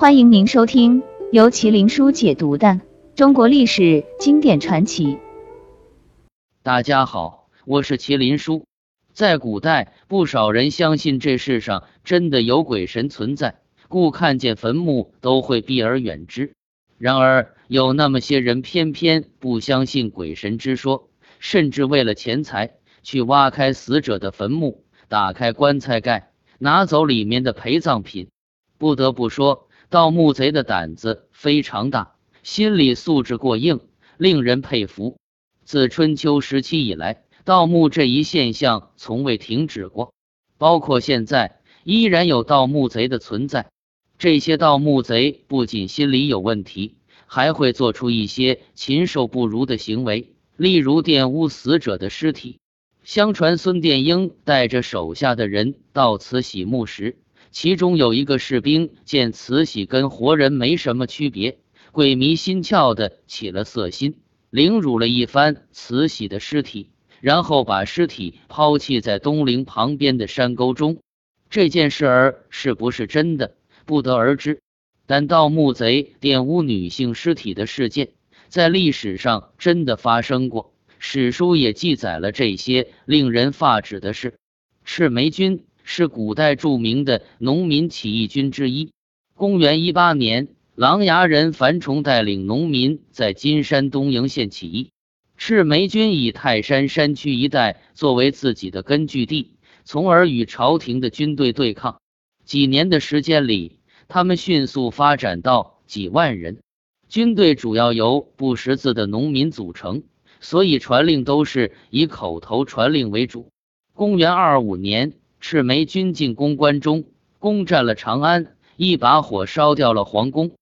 欢迎您收听由麒麟书解读的中国历史经典传奇。大家好，我是麒麟书。在古代，不少人相信这世上真的有鬼神存在，故看见坟墓都会避而远之。然而，有那么些人偏偏不相信鬼神之说，甚至为了钱财去挖开死者的坟墓，打开棺材盖，拿走里面的陪葬品。不得不说。盗墓贼的胆子非常大，心理素质过硬，令人佩服。自春秋时期以来，盗墓这一现象从未停止过，包括现在依然有盗墓贼的存在。这些盗墓贼不仅心理有问题，还会做出一些禽兽不如的行为，例如玷污死者的尸体。相传孙殿英带着手下的人到此洗墓时。其中有一个士兵见慈禧跟活人没什么区别，鬼迷心窍的起了色心，凌辱了一番慈禧的尸体，然后把尸体抛弃在东陵旁边的山沟中。这件事儿是不是真的，不得而知。但盗墓贼玷污女性尸体的事件，在历史上真的发生过，史书也记载了这些令人发指的事。赤眉军。是古代著名的农民起义军之一。公元一八年，琅琊人樊崇带领农民在金山东营县起义。赤眉军以泰山山区一带作为自己的根据地，从而与朝廷的军队对抗。几年的时间里，他们迅速发展到几万人。军队主要由不识字的农民组成，所以传令都是以口头传令为主。公元二五年。赤眉军进攻关中，攻占了长安，一把火烧掉了皇宫。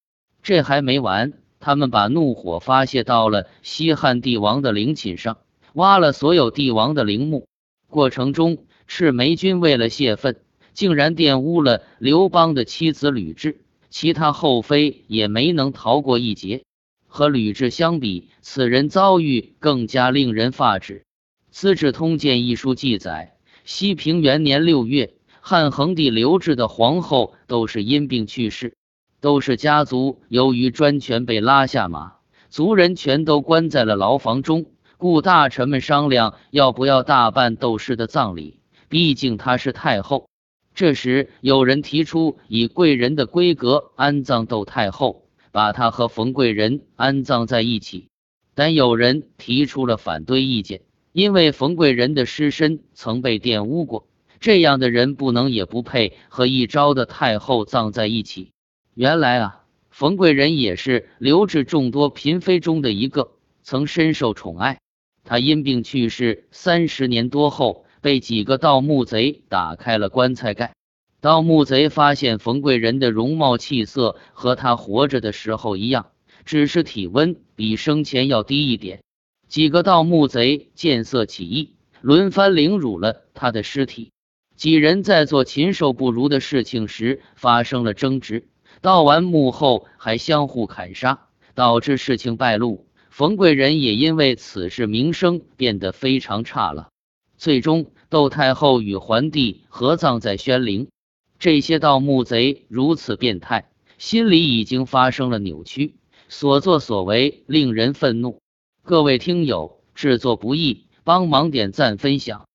这还没完，他们把怒火发泄到了西汉帝王的陵寝上，挖了所有帝王的陵墓。过程中，赤眉军为了泄愤，竟然玷污了刘邦的妻子吕雉，其他后妃也没能逃过一劫。和吕雉相比，此人遭遇更加令人发指。《资治通鉴》一书记载。西平元年六月，汉恒帝刘志的皇后窦氏因病去世，窦氏家族由于专权被拉下马，族人全都关在了牢房中，故大臣们商量要不要大办窦氏的葬礼，毕竟她是太后。这时有人提出以贵人的规格安葬窦太后，把她和冯贵人安葬在一起，但有人提出了反对意见。因为冯贵人的尸身曾被玷污过，这样的人不能也不配和一朝的太后葬在一起。原来啊，冯贵人也是刘志众多嫔妃中的一个，曾深受宠爱。他因病去世三十年多后，被几个盗墓贼打开了棺材盖。盗墓贼发现冯贵人的容貌气色和他活着的时候一样，只是体温比生前要低一点。几个盗墓贼见色起意，轮番凌辱了他的尸体。几人在做禽兽不如的事情时发生了争执，盗完墓后还相互砍杀，导致事情败露。冯贵人也因为此事名声变得非常差了。最终，窦太后与桓帝合葬在宣陵。这些盗墓贼如此变态，心里已经发生了扭曲，所作所为令人愤怒。各位听友，制作不易，帮忙点赞分享。